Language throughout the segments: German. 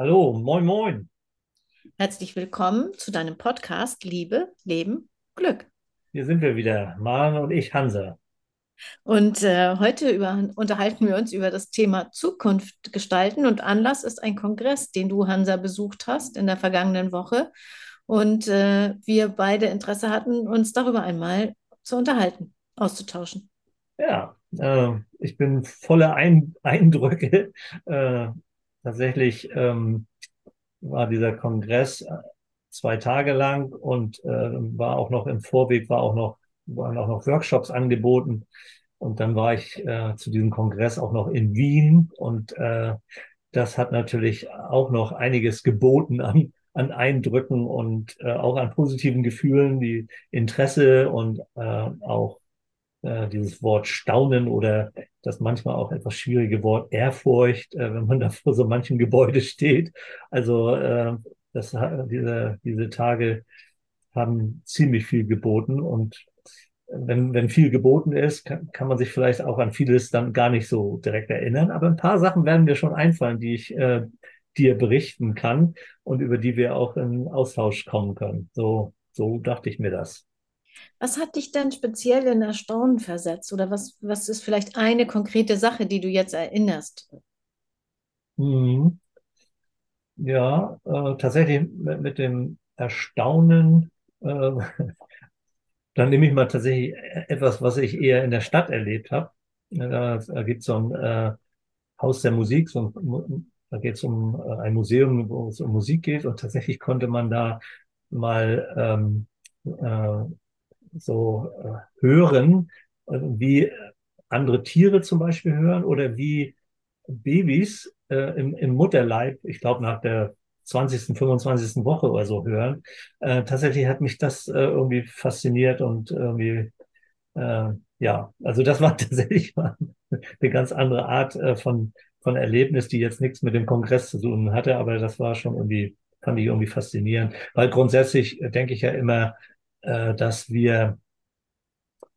Hallo, moin, moin. Herzlich willkommen zu deinem Podcast Liebe, Leben, Glück. Hier sind wir wieder, Maren und ich, Hansa. Und äh, heute über, unterhalten wir uns über das Thema Zukunft gestalten. Und Anlass ist ein Kongress, den du, Hansa, besucht hast in der vergangenen Woche. Und äh, wir beide Interesse hatten, uns darüber einmal zu unterhalten, auszutauschen. Ja, äh, ich bin voller Ein Eindrücke. Tatsächlich ähm, war dieser Kongress äh, zwei Tage lang und äh, war auch noch im Vorweg, war auch noch, waren auch noch Workshops angeboten. Und dann war ich äh, zu diesem Kongress auch noch in Wien und äh, das hat natürlich auch noch einiges geboten an, an Eindrücken und äh, auch an positiven Gefühlen, die Interesse und äh, auch äh, dieses Wort Staunen oder das manchmal auch etwas schwierige Wort Ehrfurcht, äh, wenn man da vor so manchem Gebäude steht. Also äh, das, diese, diese Tage haben ziemlich viel geboten und wenn, wenn viel geboten ist, kann, kann man sich vielleicht auch an vieles dann gar nicht so direkt erinnern. Aber ein paar Sachen werden mir schon einfallen, die ich äh, dir berichten kann und über die wir auch in Austausch kommen können. So, so dachte ich mir das. Was hat dich denn speziell in Erstaunen versetzt? Oder was, was ist vielleicht eine konkrete Sache, die du jetzt erinnerst? Mhm. Ja, äh, tatsächlich mit, mit dem Erstaunen, äh, dann nehme ich mal tatsächlich etwas, was ich eher in der Stadt erlebt habe. Da, gibt es so ein äh, Haus der Musik, so ein, da geht es um äh, ein Museum, wo es um Musik geht und tatsächlich konnte man da mal ähm, äh, so äh, hören, äh, wie andere Tiere zum Beispiel hören oder wie Babys äh, im, im Mutterleib, ich glaube nach der 20., 25. Woche oder so hören. Äh, tatsächlich hat mich das äh, irgendwie fasziniert und irgendwie, äh, ja, also das war tatsächlich mal eine ganz andere Art äh, von, von Erlebnis, die jetzt nichts mit dem Kongress zu tun hatte, aber das war schon irgendwie, fand ich irgendwie faszinierend, weil grundsätzlich äh, denke ich ja immer, äh, dass wir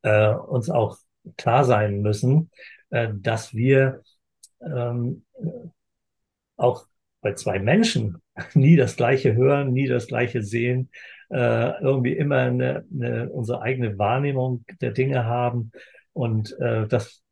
äh, uns auch klar sein müssen, äh, dass wir ähm, auch bei zwei Menschen nie das Gleiche hören, nie das Gleiche sehen, äh, irgendwie immer eine, eine, unsere eigene Wahrnehmung der Dinge haben. Und äh, das,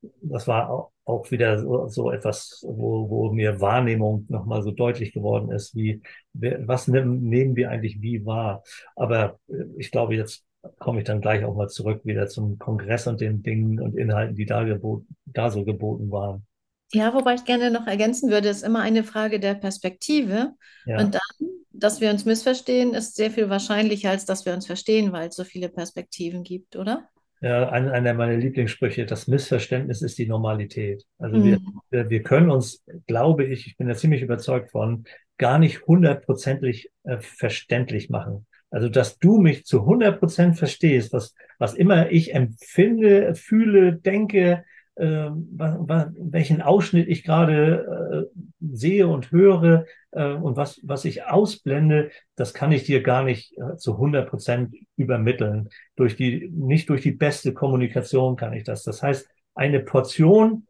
das war auch, wieder so, so etwas, wo, wo mir Wahrnehmung nochmal so deutlich geworden ist, wie, was nehmen, nehmen wir eigentlich wie wahr. Aber äh, ich glaube, jetzt komme ich dann gleich auch mal zurück wieder zum Kongress und den Dingen und Inhalten, die da, geboten, da so geboten waren. Ja, wobei ich gerne noch ergänzen würde, ist immer eine Frage der Perspektive. Ja, Und dann, dass wir uns missverstehen, ist sehr viel wahrscheinlicher, als dass wir uns verstehen, weil es so viele Perspektiven gibt, oder? Ja ein, einer meiner Lieblingssprüche, das Missverständnis ist die Normalität. Also wir, Mhm. wir, wir können uns, glaube ich, ich bin da ziemlich überzeugt von, gar nicht hundertprozentig äh, verständlich machen. Also, dass du mich zu hundert Prozent verstehst, was, was immer ich empfinde, fühle, denke, äh, welchen Ausschnitt ich gerade äh, sehe und höre äh, und was, was ich ausblende, das kann ich dir gar nicht äh, zu hundert Prozent übermitteln. Durch die, nicht durch die beste Kommunikation kann ich das. Das heißt, eine Portion,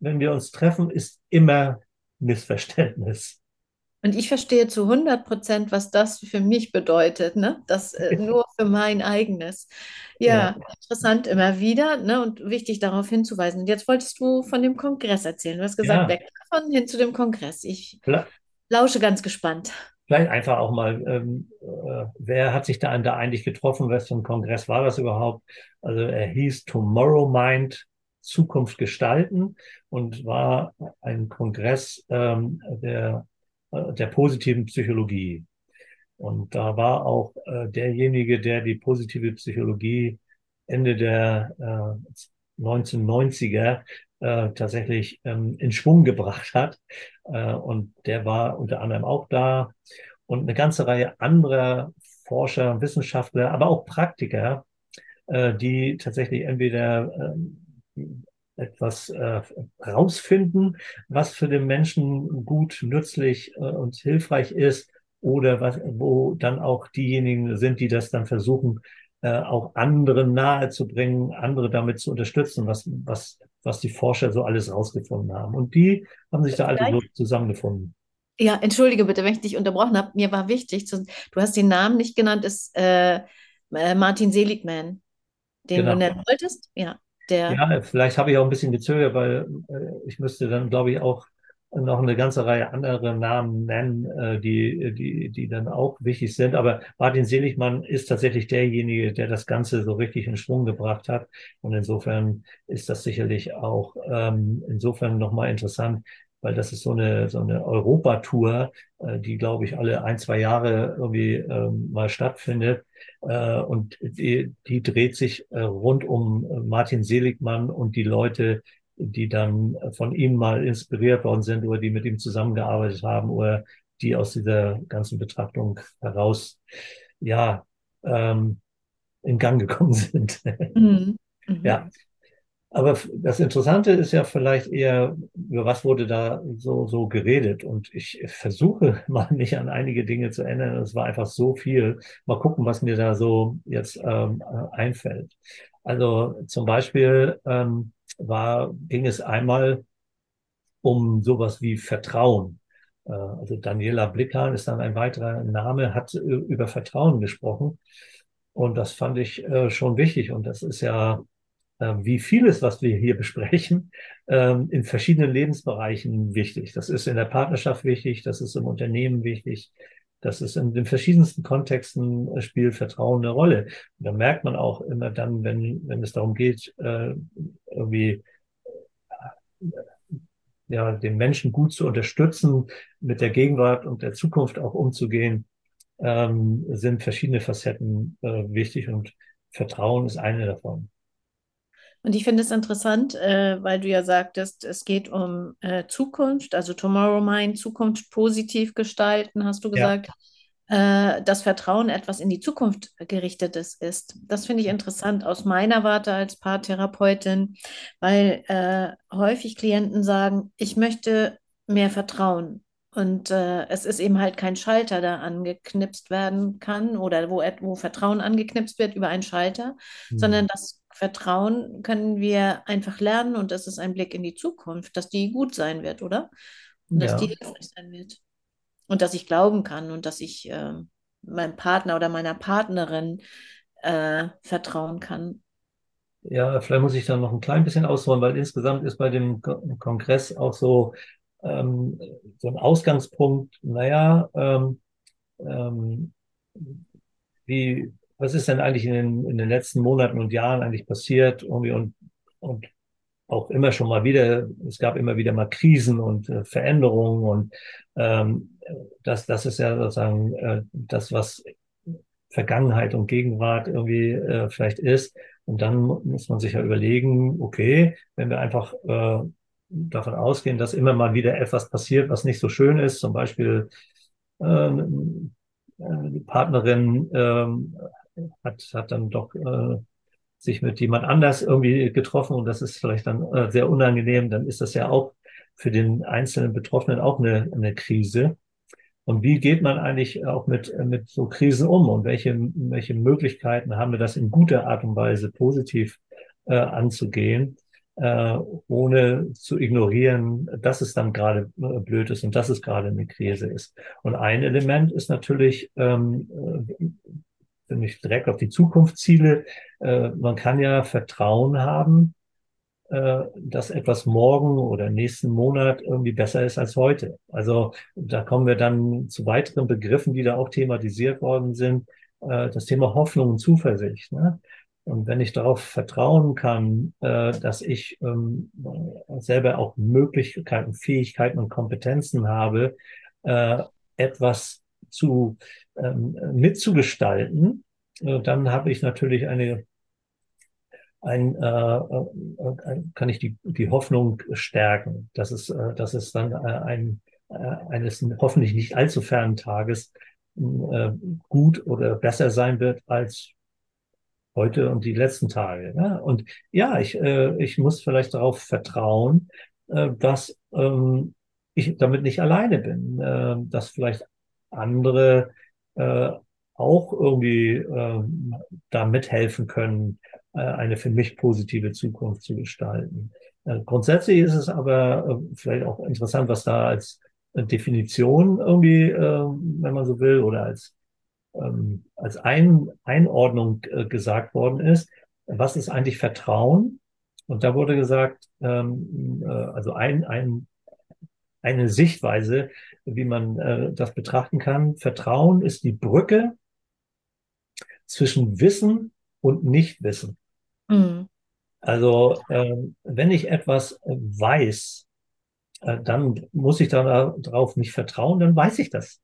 wenn wir uns treffen, ist immer Missverständnis. Und ich verstehe zu 100 Prozent, was das für mich bedeutet, ne? Das äh, nur für mein eigenes. Ja, Ja, interessant immer wieder, ne? Und wichtig darauf hinzuweisen. Und jetzt wolltest du von dem Kongress erzählen. Du hast gesagt, ja, weg davon hin zu dem Kongress. Ich vielleicht lausche ganz gespannt. vielleicht einfach auch mal, ähm, äh, wer hat sich da, da eigentlich getroffen? Was für ein Kongress war das überhaupt? Also er hieß Tomorrow Mind, Zukunft gestalten und war ein Kongress ähm, der, der positiven Psychologie. Und da war auch äh, derjenige, der die positive Psychologie Ende der äh, 1990er äh, tatsächlich ähm, in Schwung gebracht hat. Äh, und der war unter anderem auch da. Und eine ganze Reihe anderer Forscher, Wissenschaftler, aber auch Praktiker, äh, die tatsächlich entweder ähm, etwas äh, rausfinden, was für den Menschen gut, nützlich äh, und hilfreich ist, oder was, wo dann auch diejenigen sind, die das dann versuchen, äh, auch anderen nahezubringen, andere damit zu unterstützen, was, was was die Forscher so alles rausgefunden haben. Und die haben sich da alle so zusammengefunden. Ja, entschuldige bitte, wenn ich dich unterbrochen habe. Mir war wichtig, zu, du hast den Namen nicht genannt, ist äh, äh Martin Seligman, den genau. du nennen wolltest. Ja, der. Ja, vielleicht habe ich auch ein bisschen gezögert, weil äh, ich müsste dann, glaube ich, auch noch eine ganze Reihe anderer Namen nennen, äh, die, die, die dann auch wichtig sind. Aber Martin Seligmann ist tatsächlich derjenige, der das Ganze so richtig in Schwung gebracht hat. Und insofern ist das sicherlich auch ähm, insofern nochmal interessant, weil das ist so eine, so eine Europatour, äh, die, glaube ich, alle ein, zwei Jahre irgendwie ähm, mal stattfindet. Äh, und die, die dreht sich äh, rund um Martin Seligmann und die Leute, die dann von ihm mal inspiriert worden sind oder die mit ihm zusammengearbeitet haben oder die aus dieser ganzen Betrachtung heraus, ja, ähm, in Gang gekommen sind. Mhm. Mhm. Ja, aber das Interessante ist ja vielleicht eher, über was wurde da so, so geredet. Und ich versuche mal mich an einige Dinge zu ändern. Es war einfach so viel. Mal gucken, was mir da so jetzt ähm, einfällt. Also zum Beispiel ähm, war, ging es einmal um sowas wie Vertrauen. Äh, also Daniela Blickhan ist dann ein weiterer Name, hat über Vertrauen gesprochen. Und das fand ich äh, schon wichtig. Und das ist ja wie vieles, was wir hier besprechen, ähm, in verschiedenen Lebensbereichen wichtig. Das ist in der Partnerschaft wichtig, das ist im Unternehmen wichtig, das ist in den verschiedensten Kontexten äh, spielt Vertrauen eine Rolle. Und da merkt man auch immer dann, wenn, wenn es darum geht, äh, irgendwie äh, ja, den Menschen gut zu unterstützen, mit der Gegenwart und der Zukunft auch umzugehen, ähm, sind verschiedene Facetten wichtig und Vertrauen ist eine davon. Und ich finde es interessant, äh, weil du ja sagtest, es geht um äh, Zukunft, also Tomorrow Mind, Zukunft positiv gestalten, hast du gesagt. Ja. Äh, dass Vertrauen etwas in die Zukunft gerichtetes ist. Das finde ich interessant aus meiner Warte als Paartherapeutin, weil äh, häufig Klienten sagen, ich möchte mehr Vertrauen. Und äh, es ist eben halt kein Schalter, der angeknipst werden kann oder wo, wo Vertrauen angeknipst wird über einen Schalter, mhm. sondern das Vertrauen können wir einfach lernen und das ist ein Blick in die Zukunft, dass die gut sein wird, oder? Und dass die hilfreich sein wird. Und dass ich glauben kann und dass ich äh, meinem Partner oder meiner Partnerin äh, vertrauen kann. Ja, vielleicht muss ich da noch ein klein bisschen ausholen, weil insgesamt ist bei dem Kongress auch so, ähm, so ein Ausgangspunkt, naja, ähm, ähm, wie was ist denn eigentlich in den, in den letzten Monaten und Jahren eigentlich passiert irgendwie und, und auch immer schon mal wieder, es gab immer wieder mal Krisen und äh, Veränderungen und ähm, das, das ist ja sozusagen äh, das, was Vergangenheit und Gegenwart irgendwie äh, vielleicht ist. Und dann muss man sich ja überlegen, okay, wenn wir einfach äh, davon ausgehen, dass immer mal wieder etwas passiert, was nicht so schön ist, zum Beispiel ähm, äh, die Partnerin ähm, hat, hat dann doch äh, sich mit jemand anders irgendwie getroffen und das ist vielleicht dann äh, sehr unangenehm, dann ist das ja auch für den einzelnen Betroffenen auch eine, eine Krise. Und wie geht man eigentlich auch mit, mit so Krisen um und welche, welche Möglichkeiten haben wir das in guter Art und Weise positiv äh, anzugehen, äh, ohne zu ignorieren, dass es dann gerade äh, blöd ist und dass es gerade eine Krise ist. Und ein Element ist natürlich, ähm, wenn ich direkt auf die Zukunftsziele, äh, man kann ja Vertrauen haben, äh, dass etwas morgen oder nächsten Monat irgendwie besser ist als heute. Also da kommen wir dann zu weiteren Begriffen, die da auch thematisiert worden sind. Äh, das Thema Hoffnung und Zuversicht. Ne? Und wenn ich darauf vertrauen kann, äh, dass ich ähm, selber auch Möglichkeiten, Fähigkeiten und Kompetenzen habe, äh, etwas zu ähm, mitzugestalten, äh, dann habe ich natürlich eine ein, äh, äh, kann ich die, die Hoffnung stärken, dass es, äh, dass es dann äh, ein, äh, eines hoffentlich nicht allzu fernen Tages äh, gut oder besser sein wird als heute und die letzten Tage. Ne? Und ja, ich, äh, ich muss vielleicht darauf vertrauen, äh, dass ähm, ich damit nicht alleine bin, äh, dass vielleicht andere äh, auch irgendwie äh, da mithelfen können, äh, eine für mich positive Zukunft zu gestalten. Äh, grundsätzlich ist es aber äh, vielleicht auch interessant, was da als Definition irgendwie, äh, wenn man so will, oder als, ähm, als Ein Einordnung äh, gesagt worden ist. Was ist eigentlich Vertrauen? Und da wurde gesagt, ähm, äh, also ein, ein, eine Sichtweise, wie man äh, das betrachten kann. Vertrauen ist die Brücke zwischen Wissen und Nichtwissen. Mhm. Also ähm, wenn ich etwas weiß, äh, dann muss ich darauf nicht vertrauen, dann weiß ich das.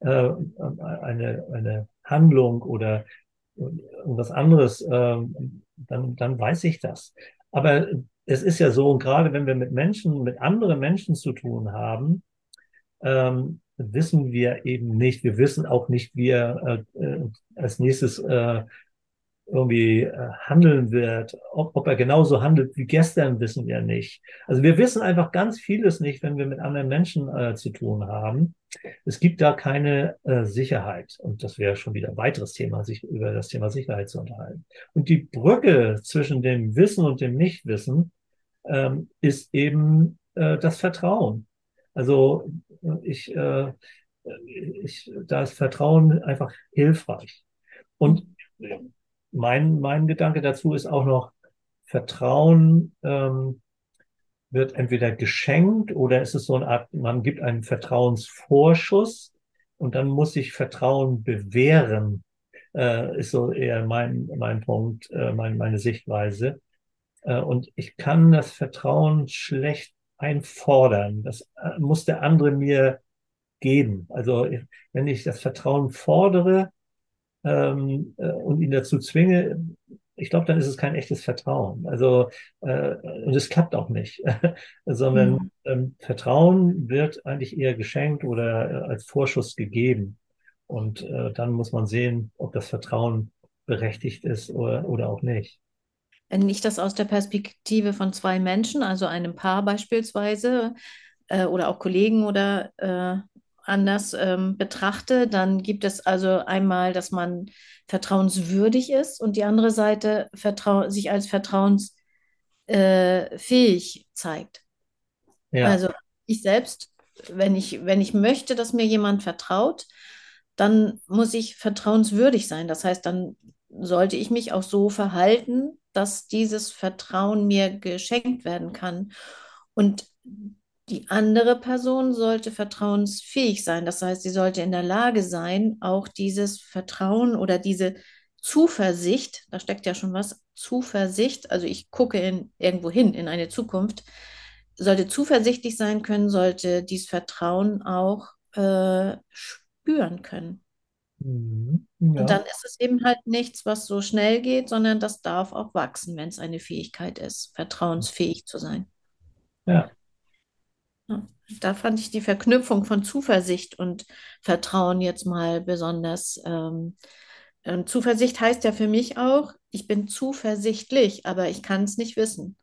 Äh, eine, eine Handlung oder irgendwas anderes, äh, dann, dann weiß ich das. Aber es ist ja so, und gerade wenn wir mit Menschen, mit anderen Menschen zu tun haben, ähm, wissen wir eben nicht. Wir wissen auch nicht, wie er äh, äh als nächstes äh, irgendwie äh, handeln wird. Ob, ob er genauso handelt wie gestern, wissen wir nicht. Also wir wissen einfach ganz vieles nicht, wenn wir mit anderen Menschen äh, zu tun haben. Es gibt da keine äh, Sicherheit. Und das wäre schon wieder ein weiteres Thema, sich über das Thema Sicherheit zu unterhalten. Und die Brücke zwischen dem Wissen und dem Nichtwissen ähm, ist eben äh, das Vertrauen. Also ich, äh, ich, da ist Vertrauen einfach hilfreich. Und mein, mein Gedanke dazu ist auch noch, Vertrauen ähm, wird entweder geschenkt oder ist es so eine Art, man gibt einen Vertrauensvorschuss und dann muss sich Vertrauen bewähren, äh, ist so eher mein, mein Punkt, äh, mein, meine Sichtweise. Äh, und ich kann das Vertrauen schlecht einfordern. Das äh, muss der andere mir geben. Also wenn ich das Vertrauen fordere ähm, äh, und ihn dazu zwinge, ich glaube, dann ist es kein echtes Vertrauen. Also äh, und es klappt auch nicht, sondern mhm. ähm, Vertrauen wird eigentlich eher geschenkt oder äh, als Vorschuss gegeben. Und äh, dann muss man sehen, ob das Vertrauen berechtigt ist oder, oder auch nicht. Wenn ich das aus der Perspektive von zwei Menschen, also einem Paar beispielsweise, äh, oder auch Kollegen oder äh, anders ähm, betrachte, dann gibt es also einmal, dass man vertrauenswürdig ist und die andere Seite sich als vertrauensfähig äh, zeigt. Ja. Also ich selbst, wenn ich, wenn ich möchte, dass mir jemand vertraut, dann muss ich vertrauenswürdig sein. Das heißt, dann sollte ich mich auch so verhalten, dass dieses Vertrauen mir geschenkt werden kann. Und die andere Person sollte vertrauensfähig sein. Das heißt, sie sollte in der Lage sein, auch dieses Vertrauen oder diese Zuversicht, da steckt ja schon was, Zuversicht, also ich gucke in, irgendwo hin, in eine Zukunft, sollte zuversichtlich sein können, sollte dieses Vertrauen auch äh, spüren können. Mhm, ja. Und dann ist es eben halt nichts, was so schnell geht, sondern das darf auch wachsen, wenn es eine Fähigkeit ist, vertrauensfähig zu sein. Ja. ja. Da fand ich die Verknüpfung von Zuversicht und Vertrauen jetzt mal besonders. Ähm, Zuversicht heißt ja für mich auch, ich bin zuversichtlich, aber ich kann es nicht wissen.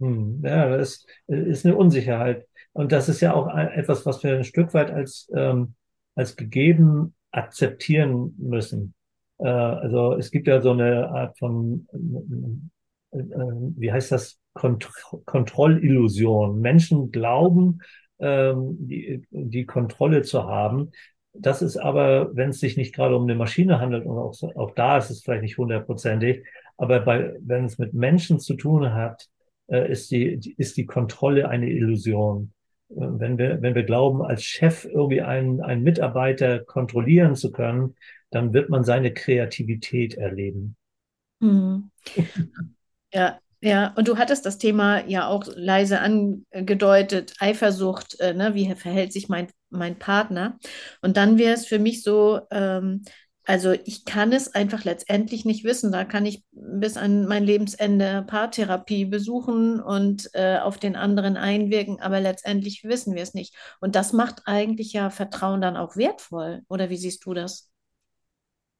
Hm, ja, das ist eine Unsicherheit. Und das ist ja auch etwas, was wir ein Stück weit als, ähm, als gegeben akzeptieren müssen. Äh, also es gibt ja so eine Art von, äh, wie heißt das, Kont Kontrollillusion. Menschen glauben, ähm, die, die Kontrolle zu haben. Das ist aber, wenn es sich nicht gerade um eine Maschine handelt, und auch, auch da ist es vielleicht nicht hundertprozentig, aber bei, wenn es mit Menschen zu tun hat, äh, ist, die, ist die Kontrolle eine Illusion wenn wir, wenn wir glauben, als Chef irgendwie einen, einen Mitarbeiter kontrollieren zu können, dann wird man seine Kreativität erleben. Mhm. Ja, ja, und du hattest das Thema ja auch leise angedeutet, Eifersucht, äh, ne? wie verhält sich mein, mein Partner? Und dann wäre es für mich so, ähm, also ich kann es einfach letztendlich nicht wissen. Da kann ich bis an mein Lebensende Paartherapie besuchen und äh, auf den anderen einwirken, aber letztendlich wissen wir es nicht. Und das macht eigentlich ja Vertrauen dann auch wertvoll. Oder wie siehst du das?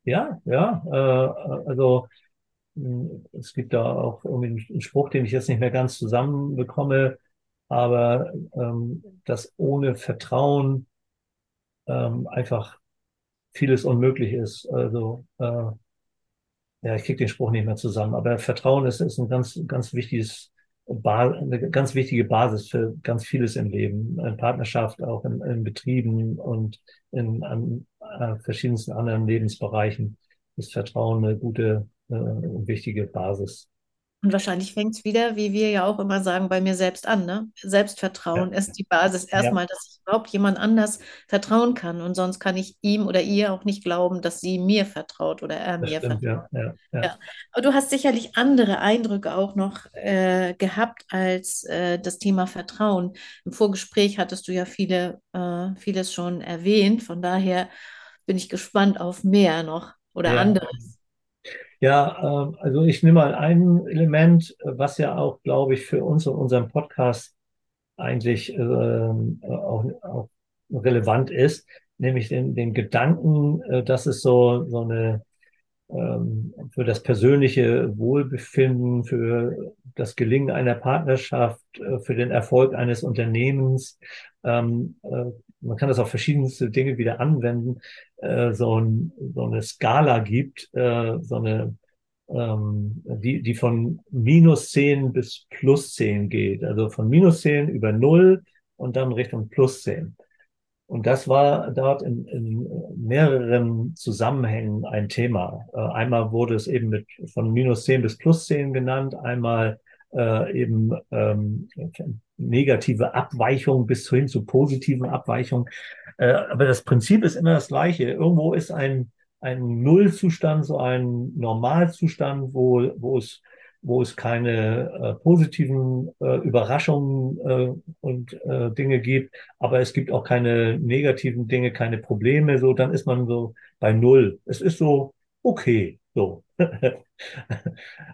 Ja, ja. Äh, also hm, es gibt da auch irgendwie einen Spruch, den ich jetzt nicht mehr ganz zusammenbekomme, aber ähm, dass ohne Vertrauen ähm, einfach vieles unmöglich ist. Also äh, ja, ich kriege den Spruch nicht mehr zusammen. Aber Vertrauen ist, ist ein ganz, ganz wichtiges eine ganz wichtige Basis für ganz vieles im Leben. In Partnerschaft, auch in, in Betrieben und in an, äh, verschiedensten anderen Lebensbereichen ist Vertrauen eine gute äh, wichtige Basis. Und wahrscheinlich fängt es wieder, wie wir ja auch immer sagen, bei mir selbst an. Ne? Selbstvertrauen ja. ist die Basis erstmal, ja. dass ich überhaupt jemand anders vertrauen kann. Und sonst kann ich ihm oder ihr auch nicht glauben, dass sie mir vertraut oder er das mir stimmt, vertraut. Ja, Aber du hast sicherlich andere Eindrücke auch noch äh, gehabt als äh, das Thema Vertrauen. Im Vorgespräch hattest du ja viele, äh, vieles schon erwähnt. Von daher bin ich gespannt auf mehr noch oder anderes. Ja, äh, also ich nehme mal ein Element, was ja auch, glaube ich, für uns und unseren Podcast eigentlich äh, auch, auch relevant ist, nämlich den, den Gedanken, äh, dass es so, so eine ähm, für das persönliche Wohlbefinden, für das Gelingen einer Partnerschaft, äh, für den Erfolg eines Unternehmens. Ähm, äh, man kann das auf verschiedenste Dinge wieder anwenden, äh, so, ein, so eine Skala gibt, so eine ähm, die, die von minus 10 bis plus 10 geht. Also von minus 10 über 0 und dann Richtung plus 10. Und das war dort in, in mehreren Zusammenhängen ein Thema. Äh, einmal wurde es eben mit von minus 10 bis plus 10 genannt, einmal äh, eben ähm, negative Abweichung bis hin zu positiven Abweichungen. Äh, aber das Prinzip ist immer das gleiche. Irgendwo ist ein, ein Nullzustand, so ein Normalzustand, wo, wo es wo es keine äh, positiven äh, Überraschungen äh, und äh, Dinge gibt, aber es gibt auch keine negativen Dinge, keine Probleme, so, dann ist man so bei Null. Es ist so okay, so.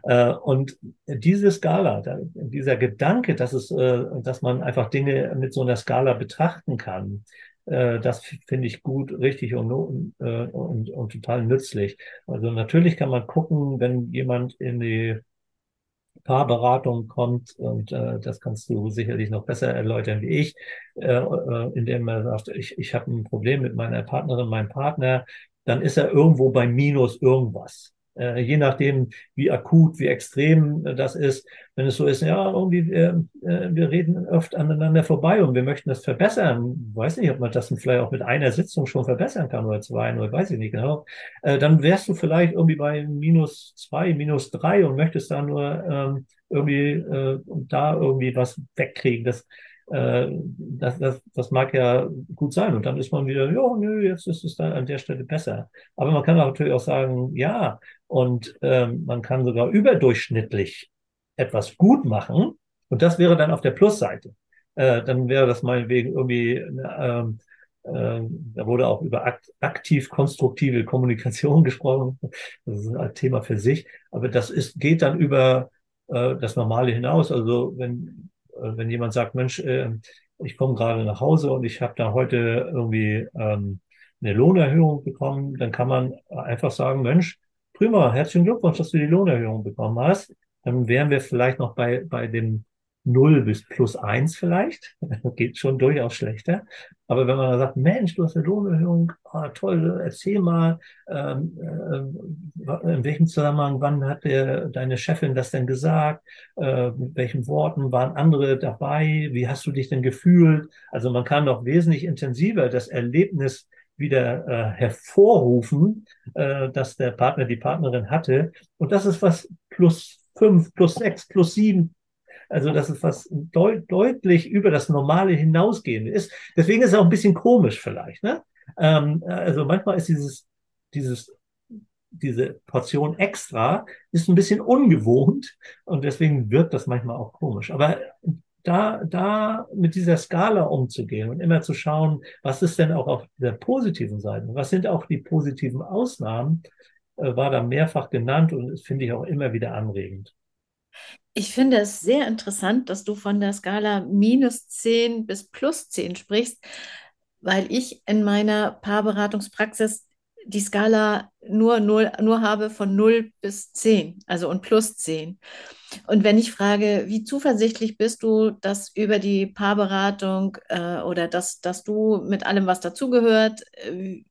äh, und diese Skala, dieser Gedanke, dass es, äh, dass man einfach Dinge mit so einer Skala betrachten kann, äh, das finde ich gut, richtig und, und, und total nützlich. Also natürlich kann man gucken, wenn jemand in die Paarberatung kommt, und äh, das kannst du sicherlich noch besser erläutern wie ich, äh, indem man sagt, ich, ich habe ein Problem mit meiner Partnerin, meinem Partner, dann ist er irgendwo bei minus irgendwas. Äh, je nachdem, wie akut, wie extrem äh, das ist. Wenn es so ist, ja, irgendwie, äh, äh, wir reden oft aneinander vorbei und wir möchten das verbessern. weiß nicht, ob man das vielleicht auch mit einer Sitzung schon verbessern kann oder zwei, oder weiß ich nicht genau. Äh, dann wärst du vielleicht irgendwie bei minus zwei, minus drei und möchtest da nur ähm, irgendwie äh, da irgendwie was wegkriegen. Das, äh, das, das, das mag ja gut sein. Und dann ist man wieder, ja, nö, jetzt ist es dann an der Stelle besser. Aber man kann natürlich auch sagen, ja, und ähm, man kann sogar überdurchschnittlich etwas gut machen. Und das wäre dann auf der Plusseite. Äh, dann wäre das meinetwegen irgendwie, ähm, äh, da wurde auch über akt aktiv konstruktive Kommunikation gesprochen. Das ist ein Thema für sich. Aber das ist, geht dann über äh, das Normale hinaus. Also wenn wenn jemand sagt, Mensch, äh, ich komme gerade nach Hause und ich habe da heute irgendwie ähm, eine Lohnerhöhung bekommen, dann kann man einfach sagen, Mensch, prima, herzlichen Glückwunsch, dass du die Lohnerhöhung bekommen hast. Dann wären wir vielleicht noch bei, bei dem 0 bis plus 1 vielleicht. Geht schon durchaus schlechter. Aber wenn man sagt, Mensch, du hast eine Lohnerhöhung, ah, toll, erzähl mal, ähm, äh, in welchem Zusammenhang, wann hat der, deine Chefin das denn gesagt? Äh, mit welchen Worten waren andere dabei? Wie hast du dich denn gefühlt? Also man kann noch wesentlich intensiver das Erlebnis wieder äh, hervorrufen, äh, dass der Partner die Partnerin hatte. Und das ist was plus fünf, plus sechs, plus sieben, also, dass es was deut deutlich über das Normale hinausgehende ist. Deswegen ist es auch ein bisschen komisch vielleicht. Ne? Ähm, also manchmal ist dieses, dieses, diese Portion extra ist ein bisschen ungewohnt und deswegen wirkt das manchmal auch komisch. Aber da, da mit dieser Skala umzugehen und immer zu schauen, was ist denn auch auf der positiven Seite? Was sind auch die positiven Ausnahmen? Äh, war da mehrfach genannt und das finde ich auch immer wieder anregend. Ich finde es sehr interessant, dass du von der Skala minus 10 bis plus 10 sprichst, weil ich in meiner Paarberatungspraxis die Skala nur, 0, nur habe von 0 bis 10, also und plus 10. Und wenn ich frage, wie zuversichtlich bist du, dass über die Paarberatung äh, oder dass, dass du mit allem, was dazugehört, äh,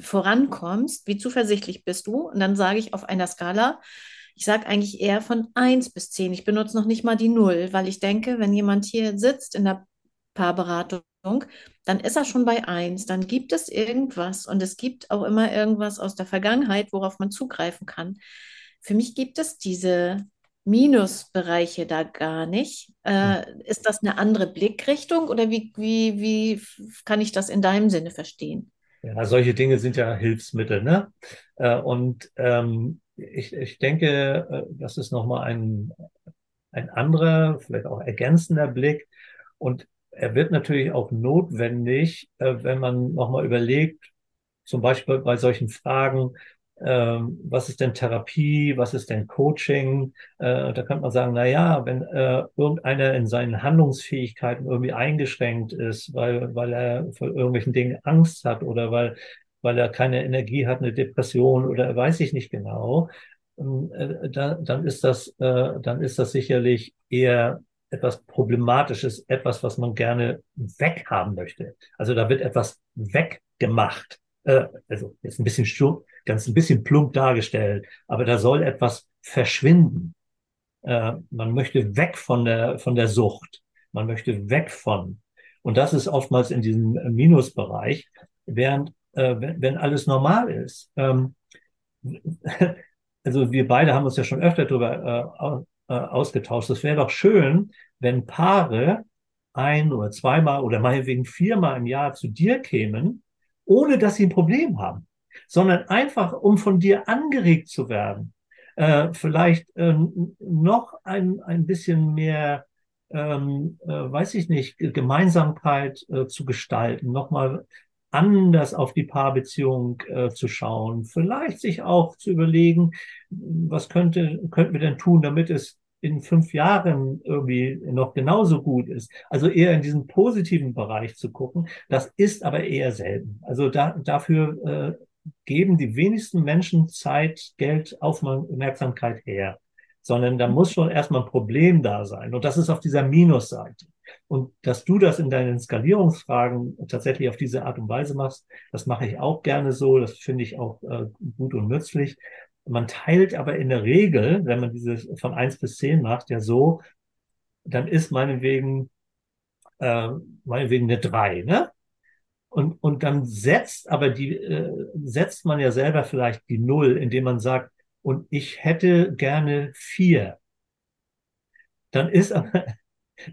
vorankommst, wie zuversichtlich bist du? Und dann sage ich auf einer Skala Ich sage eigentlich eher von 1 bis 10. Ich benutze noch nicht mal die Null, weil ich denke, wenn jemand hier sitzt in der Paarberatung, dann ist er schon bei 1. Dann gibt es irgendwas und es gibt auch immer irgendwas aus der Vergangenheit, worauf man zugreifen kann. Für mich gibt es diese Minusbereiche da gar nicht. Äh, ist das eine andere Blickrichtung oder wie, wie, wie kann ich das in deinem Sinne verstehen? Ja, solche Dinge sind ja Hilfsmittel, ne? Äh, und ähm, ich, ich denke, äh, das ist nochmal ein, ein anderer, vielleicht auch ergänzender Blick. Und er wird natürlich auch notwendig, äh, wenn man nochmal überlegt, zum Beispiel bei solchen Fragen, ähm, was ist denn Therapie, was ist denn Coaching? Äh, da kann man sagen, na ja, wenn irgendeiner in seinen Handlungsfähigkeiten irgendwie eingeschränkt ist, weil, weil er vor irgendwelchen Dingen Angst hat oder weil, weil er keine Energie hat, eine Depression oder weiß ich nicht genau, ähm, äh, dann, ist das, äh, dann ist das sicherlich eher etwas Problematisches, etwas, was man gerne weghaben möchte. Also da wird etwas weggemacht. Äh, also jetzt ein bisschen stumm, ganz ein bisschen plump dargestellt, aber da soll etwas verschwinden. Man möchte weg von der, von der Sucht. Man möchte weg von. Und das ist oftmals in diesem Minusbereich, während, äh, wenn, wenn alles normal ist. Ähm, also wir beide haben uns ja schon öfter darüber äh, äh, ausgetauscht. Es wäre doch schön, wenn Paare ein oder zweimal oder meinetwegen viermal im Jahr zu dir kämen, ohne dass sie ein Problem haben, sondern einfach, um von dir angeregt zu werden, äh, vielleicht äh, noch ein, ein bisschen mehr, ähm, äh, weiß ich nicht, Gemeinsamkeit äh, zu gestalten, nochmal anders auf die Paarbeziehung äh, zu schauen, vielleicht sich auch zu überlegen, was könnte, könnten wir denn tun, damit es in fünf Jahren irgendwie noch genauso gut ist. Also eher in diesen positiven Bereich zu gucken. Das ist aber eher selten. Also da, dafür äh, geben die wenigsten Menschen Zeit, Geld, Aufmerksamkeit her. Sondern da muss schon erstmal ein Problem da sein. Und das ist auf dieser Minusseite. Und dass du das in deinen Skalierungsfragen tatsächlich auf diese Art und Weise machst, das mache ich auch gerne so. Das finde ich auch äh, gut und nützlich. Man teilt aber in der Regel, wenn man dieses von eins bis zehn macht, ja so, dann ist meinetwegen, äh, meinetwegen eine drei, ne? Und, und dann setzt aber die, äh, setzt man ja selber vielleicht die Null, indem man sagt, und ich hätte gerne vier. Dann ist aber,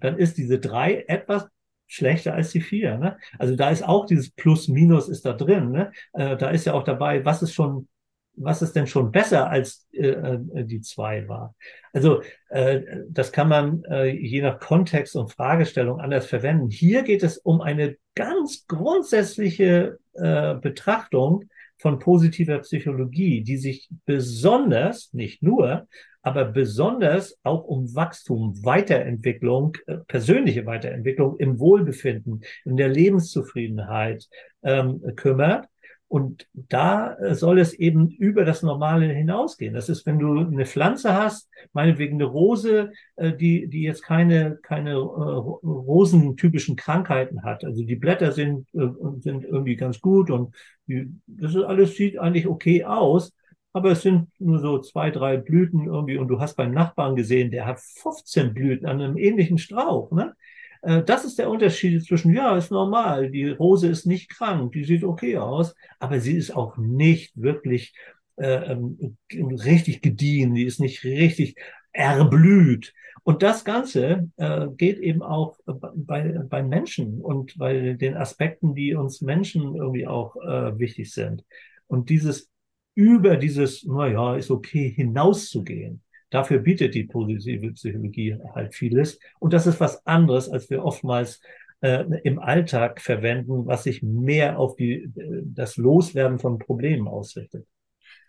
dann ist diese drei etwas schlechter als die vier. Ne? Also da ist auch dieses Plus, Minus ist da drin. Ne? Äh, da ist ja auch dabei, was ist schon was ist denn schon besser als äh, äh, die zwei war? Also äh, das kann man äh, je nach Kontext und Fragestellung anders verwenden. Hier geht es um eine ganz grundsätzliche äh, Betrachtung von positiver Psychologie, die sich besonders, nicht nur, aber besonders auch um Wachstum, Weiterentwicklung, äh, persönliche Weiterentwicklung im Wohlbefinden, in der Lebenszufriedenheit ähm, kümmert und da äh, soll es eben über das Normale hinausgehen. Das ist, wenn du eine Pflanze hast, meinetwegen eine Rose, äh, die, die jetzt keine, keine äh, rosentypischen Krankheiten hat. Also die Blätter sind, sind irgendwie ganz gut und die, das ist alles sieht eigentlich okay aus. Aber es sind nur so zwei, drei Blüten irgendwie und du hast beim Nachbarn gesehen, der hat 15 Blüten an einem ähnlichen Strauch. Ne? Äh, das ist der Unterschied zwischen, ja, ist normal, die Rose ist nicht krank, die sieht okay aus, aber sie ist auch nicht wirklich äh, ähm, richtig gediehen, die ist nicht richtig erblüht. Und das Ganze äh, geht eben auch bei, bei Menschen und bei den Aspekten, die uns Menschen irgendwie auch äh, wichtig sind. Und dieses über dieses, naja, ist okay, hinauszugehen. Dafür bietet die positive Psychologie halt vieles. Und das ist was anderes, als wir oftmals äh, im Alltag verwenden, was sich mehr auf die, äh, das Loswerden von Problemen ausrichtet.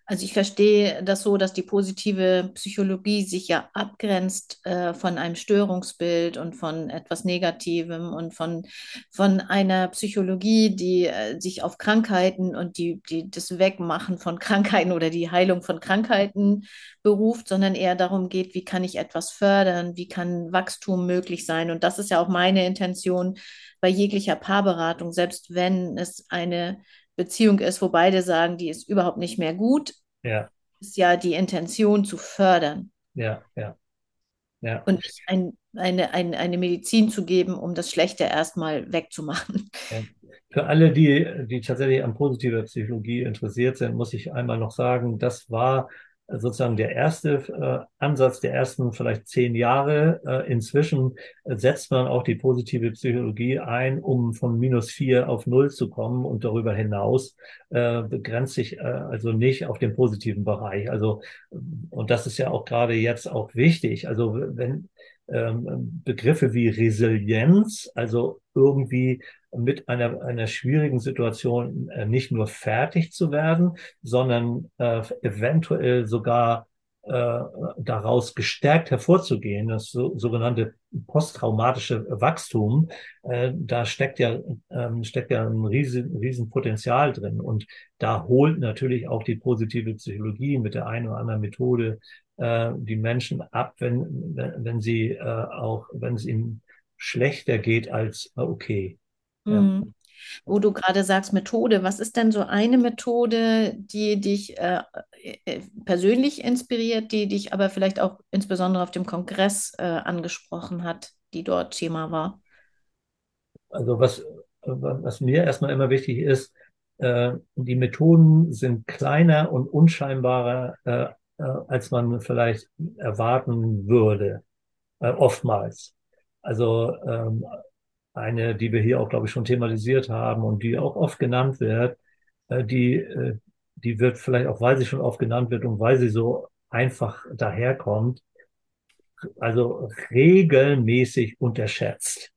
Also ich verstehe das so, dass die positive Psychologie sich ja abgrenzt äh, von einem Störungsbild und von etwas Negativem und von, von einer Psychologie, die äh, sich auf Krankheiten und die, die das Wegmachen von Krankheiten oder die Heilung von Krankheiten beruft, sondern eher darum geht, wie kann ich etwas fördern, wie kann Wachstum möglich sein. Und das ist ja auch meine Intention bei jeglicher Paarberatung, selbst wenn es eine Beziehung ist, wo beide sagen, die ist überhaupt nicht mehr gut, ja. ist ja die Intention zu fördern ja, ja, ja. und nicht ein, eine, eine, eine Medizin zu geben, um das Schlechte erstmal wegzumachen. ja. Für alle, die, die tatsächlich an positiver Psychologie interessiert sind, muss ich einmal noch sagen, das war sozusagen der erste äh, Ansatz der ersten vielleicht zehn Jahre. Äh, inzwischen setzt man auch die positive Psychologie ein, um von minus vier auf null zu kommen und darüber hinaus äh, begrenzt sich äh, also nicht auf den positiven Bereich. Also und das ist ja auch gerade jetzt auch wichtig. Also wenn ähm, Begriffe wie Resilienz, also irgendwie mit einer, einer schwierigen Situation äh, nicht nur fertig zu werden, sondern äh, eventuell sogar äh, daraus gestärkt hervorzugehen, das so, sogenannte posttraumatische Wachstum, äh, da steckt ja, ähm, steckt ja ein riesen, riesen Potenzial drin. Und da holt natürlich auch die positive Psychologie mit der einen oder anderen Methode äh, die Menschen ab, wenn, wenn sie äh, auch, wenn es ihnen schlechter geht als äh, okay. Ja. Mhm. Wo du gerade sagst, Methode, was ist denn so eine Methode, die dich äh, persönlich inspiriert, die dich aber vielleicht auch insbesondere auf dem Kongress äh, angesprochen hat, die dort Thema war? Also was, was mir erstmal immer wichtig ist, äh, die Methoden sind kleiner und unscheinbarer, äh, äh, als man vielleicht erwarten würde, äh, oftmals. Also ähm, eine, die wir hier auch, glaube ich, schon thematisiert haben und die auch oft genannt wird, äh, die, äh, die wird vielleicht auch, weil sie schon oft genannt wird und weil sie so einfach daherkommt, also regelmäßig unterschätzt.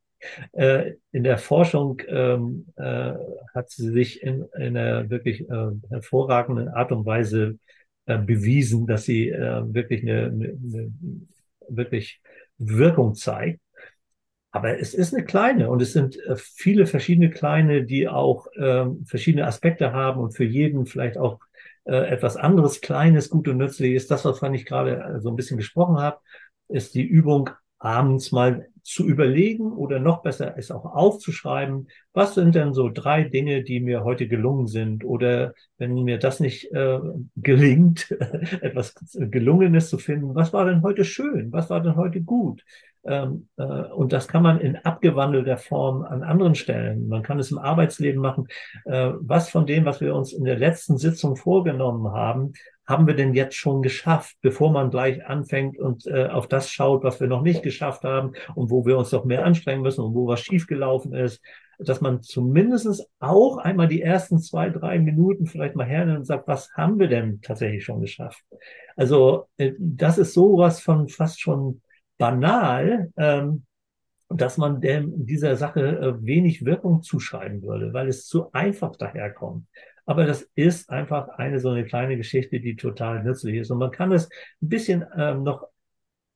Äh, in der Forschung ähm, äh, hat sie sich in, in einer wirklich äh, hervorragenden Art und Weise äh, bewiesen, dass sie äh, wirklich eine, eine, eine wirklich Wirkung zeigt. Aber es ist eine kleine und es sind äh, viele verschiedene kleine, die auch ähm, verschiedene Aspekte haben und für jeden vielleicht auch äh, etwas anderes Kleines, gut und nützlich ist. Das, was ich gerade äh, so ein bisschen gesprochen habe, ist die Übung abends mal zu überlegen oder noch besser es auch aufzuschreiben, was sind denn so drei Dinge, die mir heute gelungen sind oder wenn mir das nicht äh, gelingt, etwas Gelungenes zu finden, was war denn heute schön, was war denn heute gut? Ähm, äh, und das kann man in abgewandelter Form an anderen Stellen. Man kann es im Arbeitsleben machen. Äh, was von dem, was wir uns in der letzten Sitzung vorgenommen haben, haben wir denn jetzt schon geschafft, bevor man gleich anfängt und äh, auf das schaut, was wir noch nicht geschafft haben und wo wir uns noch mehr anstrengen müssen und wo was schiefgelaufen ist, dass man zumindest auch einmal die ersten zwei, drei Minuten vielleicht mal hernimmt und sagt, was haben wir denn tatsächlich schon geschafft? Also äh, das ist sowas von fast schon banal, ähm, dass man dem, dieser Sache äh, wenig Wirkung zuschreiben würde, weil es zu einfach daherkommt. Aber das ist einfach eine so eine kleine Geschichte, die total nützlich ist. Und man kann es ein bisschen ähm, noch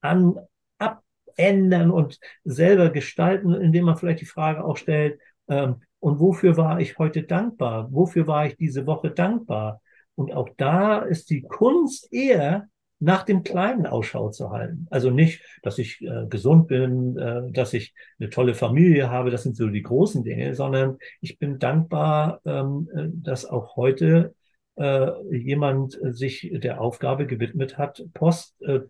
an, abändern und selber gestalten, indem man vielleicht die Frage auch stellt, ähm, und wofür war ich heute dankbar? Wofür war ich diese Woche dankbar? Und auch da ist die Kunst eher, nach dem Kleinen Ausschau zu halten. Also nicht, dass ich äh, gesund bin, äh, dass ich eine tolle Familie habe, das sind so die großen Dinge, sondern ich bin dankbar, ähm, äh, dass auch heute äh, jemand sich der Aufgabe gewidmet hat, Post äh,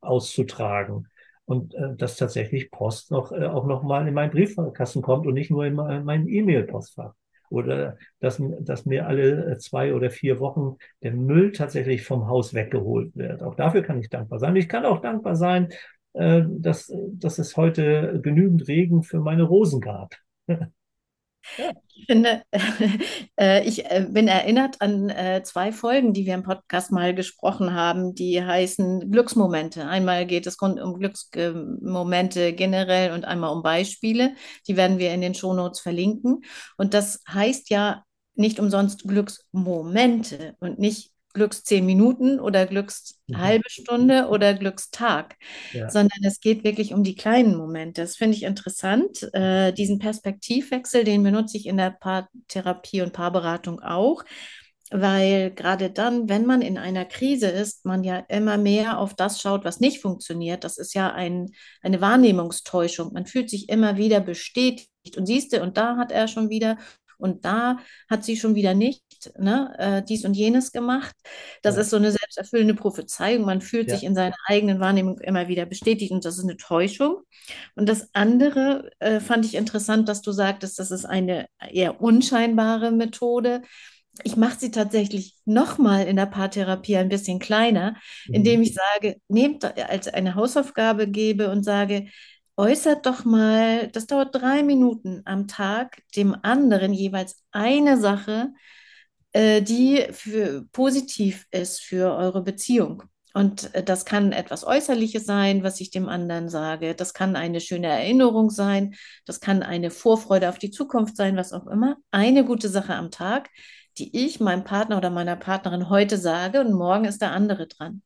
auszutragen. Und äh, dass tatsächlich Post noch äh, auch noch mal in meinen Briefkasten kommt und nicht nur in mein E-Mail-Postfach oder dass, dass mir alle zwei oder vier Wochen der Müll tatsächlich vom Haus weggeholt wird. Auch dafür kann ich dankbar sein. Ich kann auch dankbar sein, äh, dass, dass es heute genügend Regen für meine Rosen gab. Ich finde, äh, ich äh, bin erinnert an äh, zwei Folgen, die wir im Podcast mal gesprochen haben, die heißen Glücksmomente. Einmal geht es um Glücksmomente generell und einmal um Beispiele. Die werden wir in den Shownotes verlinken. Und das heißt ja nicht umsonst Glücksmomente und nicht Glücks zehn Minuten oder Glücks mhm. halbe Stunde oder Glückstag, ja. sondern es geht wirklich um die kleinen Momente. Das finde ich interessant. Äh, diesen Perspektivwechsel, den benutze ich in der Paartherapie und Paarberatung auch, weil gerade dann, wenn man in einer Krise ist, man ja immer mehr auf das schaut, was nicht funktioniert. Das ist ja ein, eine Wahrnehmungstäuschung. Man fühlt sich immer wieder bestätigt und siehst du, und da hat er schon wieder und da hat sie schon wieder nicht ne, äh, dies und jenes gemacht. Das Ja, ist so eine selbsterfüllende Prophezeiung. Man fühlt sich ja. in seiner eigenen Wahrnehmung immer wieder bestätigt und das ist eine Täuschung. Und das andere äh, fand ich interessant, dass du sagtest, das ist eine eher unscheinbare Methode. Ich mache sie tatsächlich nochmal in der Paartherapie ein bisschen kleiner, Mhm. indem ich sage, nehmt als eine Hausaufgabe gebe und sage, äußert doch mal, das dauert drei Minuten am Tag, dem anderen jeweils eine Sache, äh, die für positiv ist für eure Beziehung. Und äh, das kann etwas Äußerliches sein, was ich dem anderen sage. Das kann eine schöne Erinnerung sein. Das kann eine Vorfreude auf die Zukunft sein, was auch immer. Eine gute Sache am Tag, die ich meinem Partner oder meiner Partnerin heute sage und morgen ist der andere dran.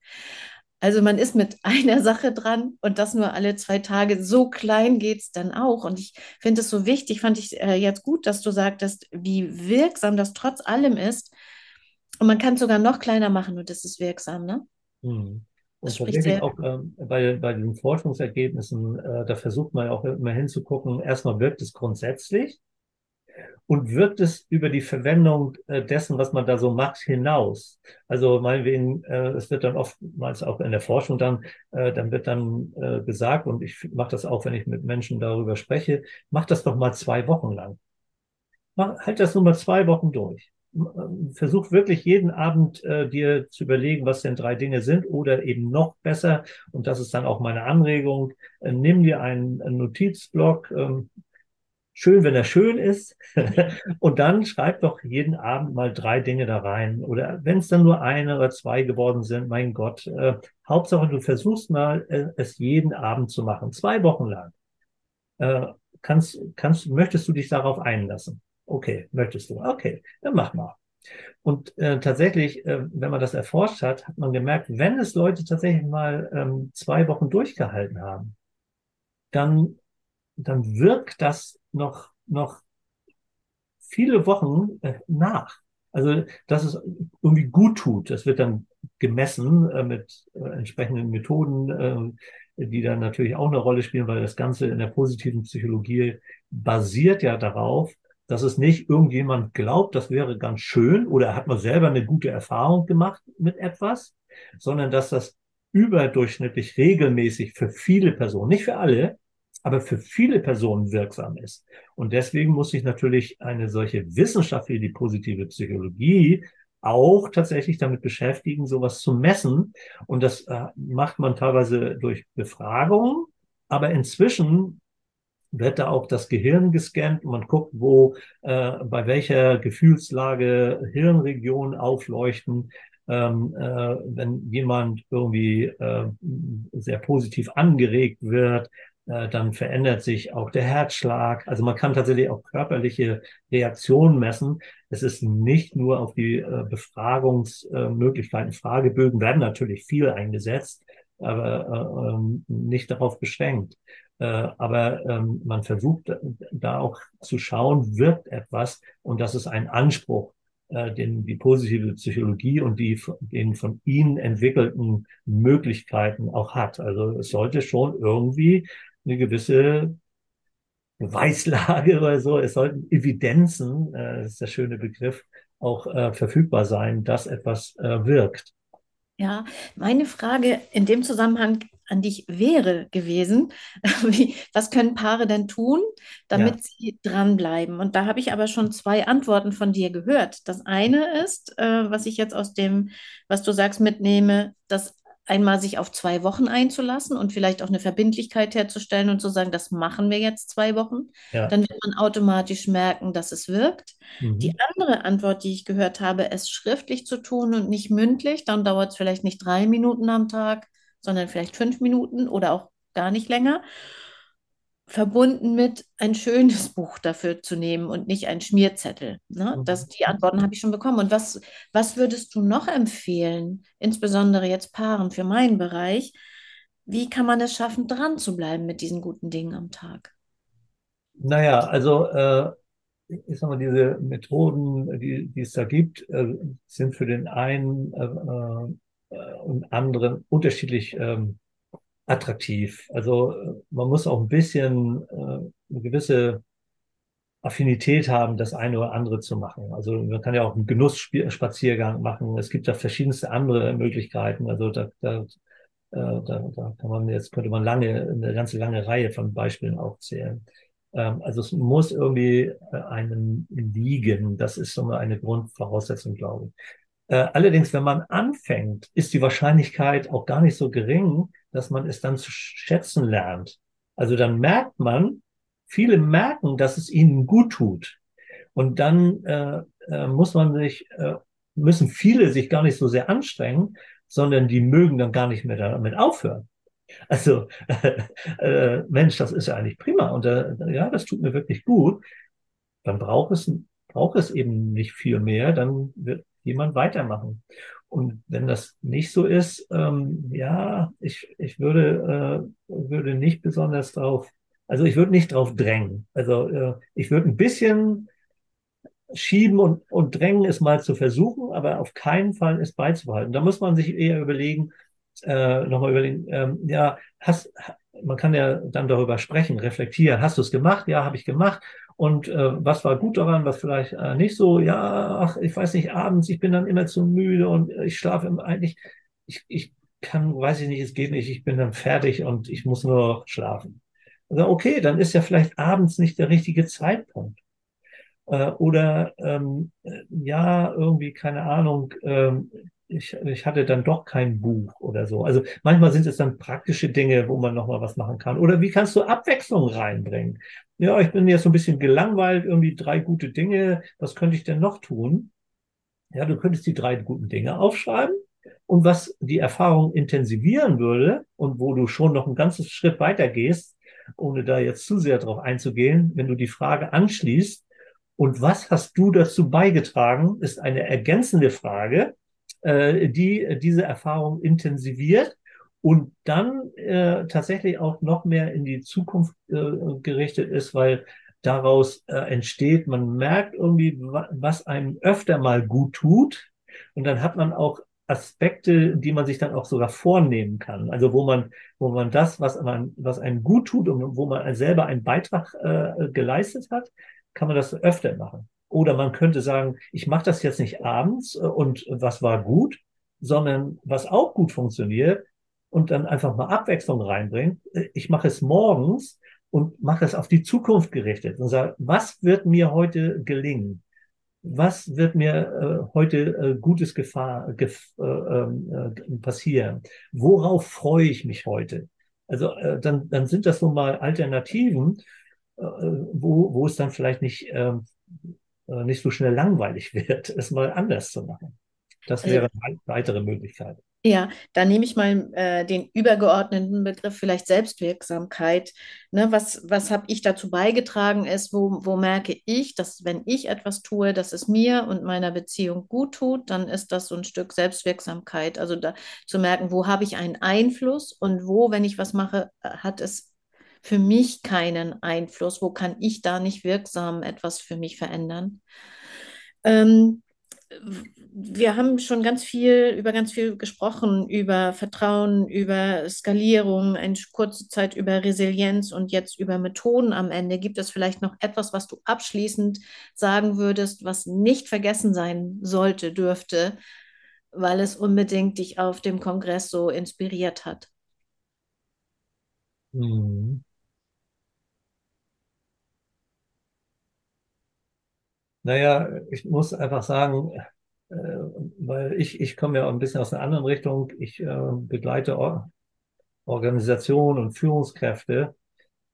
Also man ist mit einer Sache dran und das nur alle zwei Tage. So klein geht es dann auch. Und ich finde es so wichtig, fand ich äh, jetzt gut, dass du sagtest, wie wirksam das trotz allem ist. Und man kann es sogar noch kleiner machen und das ist wirksam, ne? Mhm. Das Und spricht tatsächlich sehr. auch ähm, bei, bei den Forschungsergebnissen, äh, da versucht man ja auch immer hinzugucken, erstmal wirkt es grundsätzlich und wirkt es über die Verwendung äh, dessen, was man da so macht, hinaus. Also meinetwegen, äh, es wird dann oftmals auch in der Forschung dann, äh, dann wird dann gesagt, und ich mache das auch, wenn ich mit Menschen darüber spreche, mach das doch mal zwei Wochen lang. Mach, halt das nur mal zwei Wochen durch. Versuch wirklich jeden Abend äh, dir zu überlegen, was denn drei Dinge sind oder eben noch besser. Und das ist dann auch meine Anregung. Äh, nimm dir einen, einen Notizblock. Ähm, schön, wenn er schön ist. Und dann schreib doch jeden Abend mal drei Dinge da rein. Oder wenn es dann nur eine oder zwei geworden sind, mein Gott. Äh, Hauptsache, du versuchst mal, äh, es jeden Abend zu machen. Zwei Wochen lang. Äh, kannst, kannst, möchtest du dich darauf einlassen? Okay, möchtest du? Okay, dann mach mal. Und äh, tatsächlich, äh, wenn man das erforscht hat, hat man gemerkt, wenn es Leute tatsächlich mal ähm, zwei Wochen durchgehalten haben, dann, dann wirkt das noch, noch viele Wochen äh, nach. Also, dass es irgendwie gut tut. Das wird dann gemessen äh, mit äh, entsprechenden Methoden, äh, die dann natürlich auch eine Rolle spielen, weil das Ganze in der positiven Psychologie basiert ja darauf, dass es nicht irgendjemand glaubt, das wäre ganz schön oder hat man selber eine gute Erfahrung gemacht mit etwas, sondern dass das überdurchschnittlich regelmäßig für viele Personen, nicht für alle, aber für viele Personen wirksam ist. Und deswegen muss sich natürlich eine solche Wissenschaft wie die positive Psychologie auch tatsächlich damit beschäftigen, sowas zu messen. Und das äh, macht man teilweise durch Befragungen, aber inzwischen wird da auch das Gehirn gescannt und man guckt, wo äh, bei welcher Gefühlslage Hirnregionen aufleuchten. Ähm, äh, wenn jemand irgendwie äh, sehr positiv angeregt wird, dann verändert sich auch der Herzschlag. Also man kann tatsächlich auch körperliche Reaktionen messen. Es ist nicht nur auf die äh, Befragungsmöglichkeiten. Fragebögen werden natürlich viel eingesetzt, aber äh, ähm, nicht darauf beschränkt. Äh, aber ähm, man versucht da auch zu schauen, wirkt etwas und das ist ein Anspruch, äh, den die positive Psychologie und die den von ihnen entwickelten Möglichkeiten auch hat. Also es sollte schon irgendwie eine gewisse Beweislage oder so, es sollten Evidenzen, äh, das ist der schöne Begriff, auch äh, verfügbar sein, dass etwas äh, wirkt. Ja, meine Frage in dem Zusammenhang an dich wäre gewesen, wie, was können Paare denn tun, Ja, damit sie dranbleiben? Und da habe ich aber schon zwei Antworten von dir gehört. Das eine ist, äh, was ich jetzt aus dem, was du sagst, mitnehme, dass einmal sich auf zwei Wochen einzulassen und vielleicht auch eine Verbindlichkeit herzustellen und zu sagen, das machen wir jetzt zwei Wochen. ja. Dann wird man automatisch merken, dass es wirkt. Die Mhm. andere Antwort, die ich gehört habe, es schriftlich zu tun und nicht mündlich, dann dauert es vielleicht nicht drei Minuten am Tag, sondern vielleicht fünf Minuten oder auch gar nicht länger, verbunden mit ein schönes Buch dafür zu nehmen und nicht ein Schmierzettel. Ne? Das, Mhm. die Antworten habe ich schon bekommen. Und was, was würdest du noch empfehlen, insbesondere jetzt Paaren für meinen Bereich? Wie kann man es schaffen, dran zu bleiben mit diesen guten Dingen am Tag? Naja, also äh, ich sag mal, diese Methoden, die, die es da gibt, äh, sind für den einen äh, äh, und anderen unterschiedlich ähm, attraktiv. Also äh, man muss auch ein bisschen äh, eine gewisse Affinität haben, das eine oder andere zu machen. Also man kann ja auch einen Genussspaziergang machen. Es gibt da verschiedenste andere Möglichkeiten. Also da, da, äh, da, da kann man jetzt könnte man lange eine ganze lange Reihe von Beispielen aufzählen. Ähm, also es muss irgendwie äh, einem liegen. Das ist so eine Grundvoraussetzung, glaube ich. Äh, allerdings, wenn man anfängt, ist die Wahrscheinlichkeit auch gar nicht so gering, dass man es dann zu schätzen lernt. Also dann merkt man, viele merken, dass es ihnen gut tut. Und dann äh, äh, muss man sich, äh, müssen viele sich gar nicht so sehr anstrengen, sondern die mögen dann gar nicht mehr damit aufhören. Also, äh, Mensch, das ist ja eigentlich prima und äh, ja, das tut mir wirklich gut. Dann braucht es, braucht es eben nicht viel mehr, dann wird jemand weitermachen. Und wenn das nicht so ist, ähm, ja, ich, ich würde, äh, würde nicht besonders drauf also ich würde nicht drauf drängen. Also äh, ich würde ein bisschen schieben und, und drängen, es mal zu versuchen, aber auf keinen Fall es beizubehalten. Da muss man sich eher überlegen, äh, nochmal überlegen, ähm, ja, hast, man kann ja dann darüber sprechen, reflektieren. Hast du es gemacht? Ja, habe ich gemacht. Und äh, was war gut daran, was vielleicht äh, nicht so? Ja, ach, ich weiß nicht, abends, ich bin dann immer zu müde und ich schlafe eigentlich, ich, ich kann, weiß ich nicht, es geht nicht, ich bin dann fertig und ich muss nur schlafen. Also okay, dann ist ja vielleicht abends nicht der richtige Zeitpunkt. Äh, oder ähm, ja, irgendwie, keine Ahnung, ähm, ich, ich hatte dann doch kein Buch oder so. Also manchmal sind es dann praktische Dinge, wo man nochmal was machen kann. Oder wie kannst du Abwechslung reinbringen? Ja, ich bin jetzt so ein bisschen gelangweilt, irgendwie drei gute Dinge. Was könnte ich denn noch tun? Ja, du könntest die drei guten Dinge aufschreiben. Und was die Erfahrung intensivieren würde und wo du schon noch einen ganzen Schritt weiter gehst, ohne da jetzt zu sehr drauf einzugehen, wenn du die Frage anschließt, und was hast du dazu beigetragen, ist eine ergänzende Frage, äh, die diese Erfahrung intensiviert und dann äh, tatsächlich auch noch mehr in die Zukunft äh, gerichtet ist, weil daraus äh, entsteht, man merkt irgendwie, was einem öfter mal gut tut. Und dann hat man auch Aspekte, die man sich dann auch sogar vornehmen kann. Also wo man, wo man das, was man, was einem gut tut und wo man selber einen Beitrag äh, geleistet hat, kann man das öfter machen. Oder man könnte sagen, ich mache das jetzt nicht abends und was war gut, sondern was auch gut funktioniert und dann einfach mal Abwechslung reinbringt. Äh, ich mache es morgens und mache es auf die Zukunft gerichtet und sage, was wird mir heute gelingen? was wird mir äh, heute äh, Gutes Gefahr, gef, äh, ähm, äh, passieren? Worauf freue ich mich heute? Also äh, dann, dann sind das nun mal Alternativen, äh, wo, wo es dann vielleicht nicht, äh, äh nicht so schnell langweilig wird, es mal anders zu machen. Das wäre eine weitere Möglichkeit. Ja, dann nehme ich mal äh, den übergeordneten Begriff vielleicht Selbstwirksamkeit. Ne, was was habe ich dazu beigetragen ist, wo, wo merke ich, dass wenn ich etwas tue, dass es mir und meiner Beziehung gut tut, dann ist das so ein Stück Selbstwirksamkeit. Also da zu merken, wo habe ich einen Einfluss und wo, wenn ich was mache, äh, hat es für mich keinen Einfluss, wo kann ich da nicht wirksam etwas für mich verändern. Ähm, wir haben schon ganz viel über ganz viel gesprochen, über Vertrauen, über Skalierung, eine kurze Zeit über Resilienz und jetzt über Methoden am Ende. Gibt es vielleicht noch etwas, was du abschließend sagen würdest, was nicht vergessen sein sollte, dürfte, weil es unbedingt dich auf dem Kongress so inspiriert hat? Hm. Naja, ich muss einfach sagen, äh, weil ich, ich komme ja ein bisschen aus einer anderen Richtung. Ich äh, begleite Or Organisationen und Führungskräfte,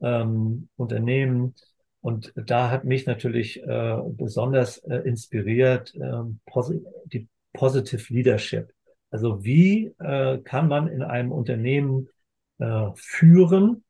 ähm, Unternehmen. Und da hat mich natürlich äh, besonders äh, inspiriert äh, posi die Positive Leadership. Also wie äh, kann man in einem Unternehmen äh, führen,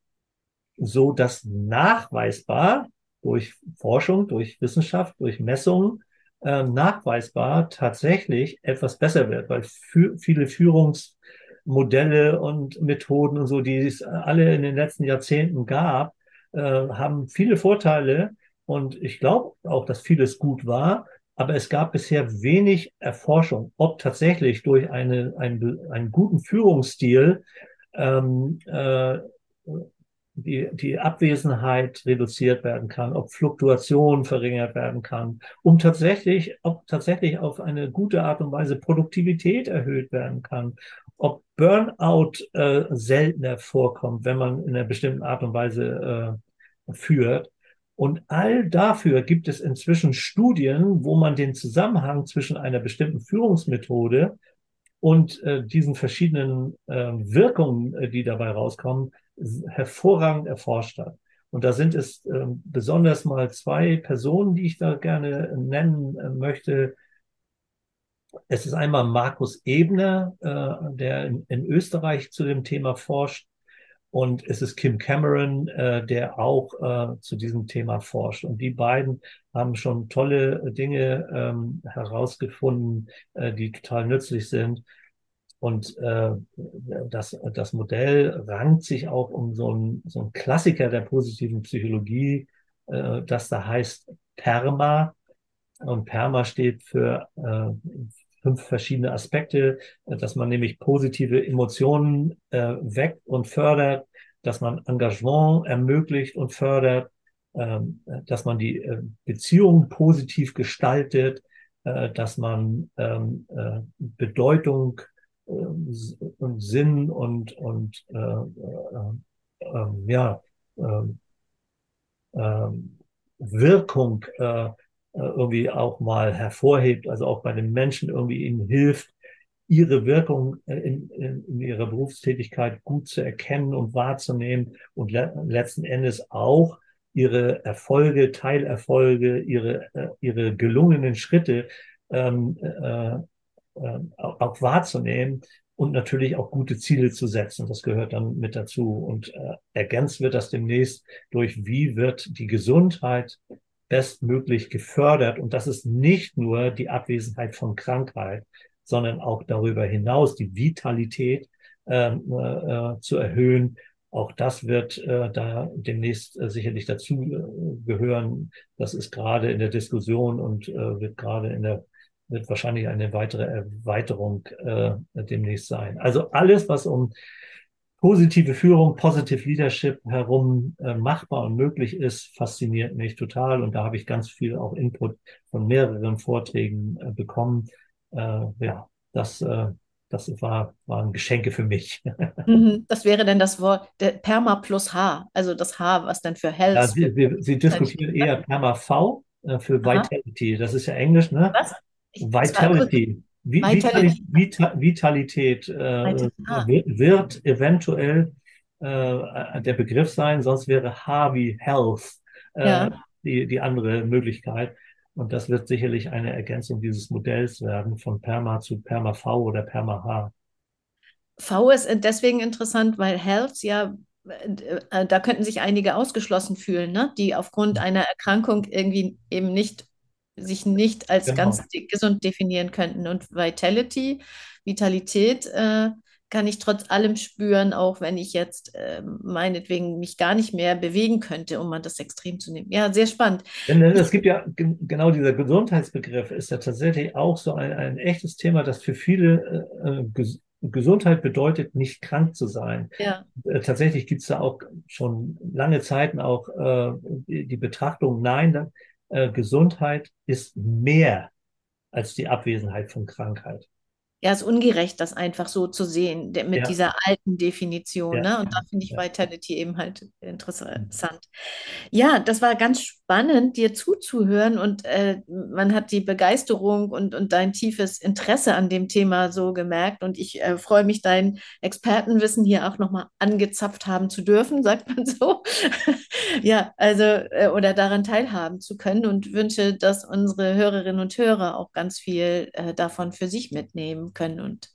so dass nachweisbar durch Forschung, durch Wissenschaft, durch Messungen äh, nachweisbar tatsächlich etwas besser wird, weil für, viele Führungsmodelle und Methoden und so, die es alle in den letzten Jahrzehnten gab, äh, haben viele Vorteile. Und ich glaube auch, dass vieles gut war, aber es gab bisher wenig Erforschung, ob tatsächlich durch eine, einen, einen guten Führungsstil ähm, äh, die, die Abwesenheit reduziert werden kann, ob Fluktuation verringert werden kann, um tatsächlich, ob tatsächlich auf eine gute Art und Weise Produktivität erhöht werden kann, ob Burnout äh, seltener vorkommt, wenn man in einer bestimmten Art und Weise äh, führt. Und all dafür gibt es inzwischen Studien, wo man den Zusammenhang zwischen einer bestimmten Führungsmethode und äh, diesen verschiedenen äh, Wirkungen, äh, die dabei rauskommen, hervorragend erforscht hat. Und da sind es äh, besonders mal zwei Personen, die ich da gerne nennen äh, möchte. Es ist einmal Markus Ebner, äh, der in, in Österreich zu dem Thema forscht. Und es ist Kim Cameron, äh, der auch äh, zu diesem Thema forscht. Und die beiden haben schon tolle Dinge ähm, herausgefunden, äh, die total nützlich sind. Und äh, das, das Modell rankt sich auch um so ein, so ein Klassiker der positiven Psychologie, äh, das da heißt PERMA. Und PERMA steht für äh, fünf verschiedene Aspekte, äh, dass man nämlich positive Emotionen äh, weckt und fördert, dass man Engagement ermöglicht und fördert, äh, dass man die äh, Beziehung positiv gestaltet, äh, dass man ähm, äh, Bedeutung und Sinn und, und äh, äh, äh, ja, ähm, ähm, Wirkung äh, irgendwie auch mal hervorhebt, also auch bei den Menschen irgendwie ihnen hilft, ihre Wirkung in, in, in ihrer Berufstätigkeit gut zu erkennen und wahrzunehmen und le letzten Endes auch ihre Erfolge, Teilerfolge, ihre, äh, ihre gelungenen Schritte ähm, äh, äh, auch wahrzunehmen und natürlich auch gute Ziele zu setzen. Das gehört dann mit dazu. Und äh, ergänzt wird das demnächst durch, wie wird die Gesundheit bestmöglich gefördert. Und das ist nicht nur die Abwesenheit von Krankheit, sondern auch darüber hinaus die Vitalität ähm, äh, äh, zu erhöhen. Auch das wird äh, da demnächst äh, sicherlich dazu äh, gehören. Das ist gerade in der Diskussion und äh, wird gerade in der wird wahrscheinlich eine weitere Erweiterung demnächst sein. Also alles, was um positive Führung, positive Leadership herum äh, machbar und möglich ist, fasziniert mich total. Und da habe ich ganz viel auch Input von mehreren Vorträgen äh, bekommen. Äh, ja, das, äh, das war, waren Geschenke für mich. Mhm, das wäre dann das Wort der Perma plus H, also das H, was dann für Health. Ja, Sie, wir, Sie diskutieren eher Perma V äh, für Vitality. Das ist ja Englisch, ne? Was? Vitality. Vitality. Vitalität äh, wird eventuell äh, der Begriff sein, sonst wäre H wie Health äh, ja. die, die andere Möglichkeit. Und das wird sicherlich eine Ergänzung dieses Modells werden, von Perma zu Perma V oder Perma H. V ist deswegen interessant, weil Health ja, äh, da könnten sich einige ausgeschlossen fühlen, ne? die aufgrund einer Erkrankung irgendwie eben nicht sich nicht als genau. ganz gesund definieren könnten. Und Vitality, Vitalität äh, kann ich trotz allem spüren, auch wenn ich jetzt äh, meinetwegen mich gar nicht mehr bewegen könnte, um mal das Extrem zu nehmen. Ja, sehr spannend. Denn es gibt ja genau dieser Gesundheitsbegriff ist ja tatsächlich auch so ein, ein echtes Thema, das für viele äh, ges Gesundheit bedeutet, nicht krank zu sein. Ja. Äh, tatsächlich gibt es da auch schon lange Zeiten auch äh, die, Betrachtung, nein, äh, Gesundheit ist mehr als die Abwesenheit von Krankheit. Ja, es ist ungerecht, das einfach so zu sehen, mit ja. dieser alten Definition. Ja, ne? Und da finde ich ja. Vitality eben halt interessant. Ja, das war ganz spannend, dir zuzuhören und äh, man hat die Begeisterung und, und dein tiefes Interesse an dem Thema so gemerkt. Und ich äh, freue mich, dein Expertenwissen hier auch nochmal angezapft haben zu dürfen, sagt man so. ja, also äh, oder daran teilhaben zu können und wünsche, dass unsere Hörerinnen und Hörer auch ganz viel äh, davon für sich mitnehmen können. Und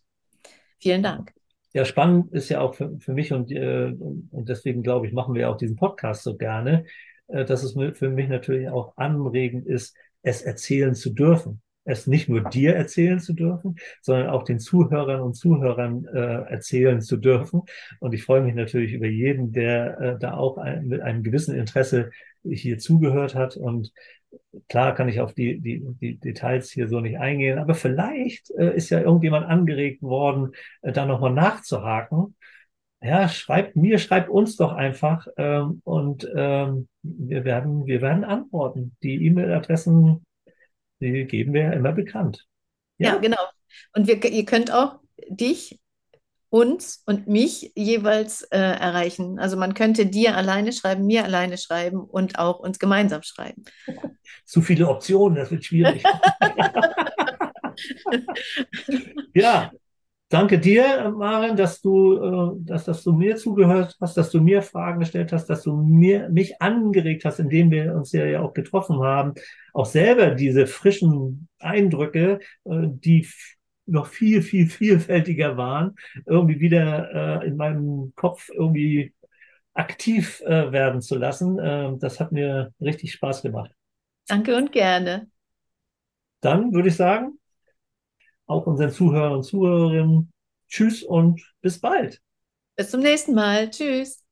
vielen Dank. Ja, spannend ist ja auch für, für mich und, äh, und deswegen glaube ich, machen wir auch diesen Podcast so gerne, äh, dass es für mich natürlich auch anregend ist, es erzählen zu dürfen. Es nicht nur dir erzählen zu dürfen, sondern auch den Zuhörern und Zuhörern äh, erzählen zu dürfen. Und ich freue mich natürlich über jeden, der äh, da auch ein, mit einem gewissen Interesse hier zugehört hat und Klar kann ich auf die, die, die Details hier so nicht eingehen, aber vielleicht äh, ist ja irgendjemand angeregt worden, äh, da nochmal nachzuhaken. ja, schreibt mir, schreibt uns doch einfach ähm, und ähm, wir werden, wir werden antworten. Die E-Mail-Adressen, die geben wir ja immer bekannt. Ja, Ja, genau. Und wir, ihr könnt auch dich, uns und mich jeweils äh, erreichen. Also man könnte dir alleine schreiben, mir alleine schreiben und auch uns gemeinsam schreiben. zu viele Optionen, das wird schwierig. Ja, danke dir, Maren, dass du, äh, dass, dass du mir zugehört hast, dass du mir Fragen gestellt hast, dass du mir, mich angeregt hast, indem wir uns ja, ja auch getroffen haben, auch selber diese frischen Eindrücke, äh, die noch viel, viel vielfältiger waren, irgendwie wieder äh, in meinem Kopf irgendwie aktiv äh, werden zu lassen. Äh, das hat mir richtig Spaß gemacht. Danke und gerne. Dann würde ich sagen, auch unseren Zuhörern und Zuhörerinnen, tschüss und bis bald. Bis zum nächsten Mal. Tschüss.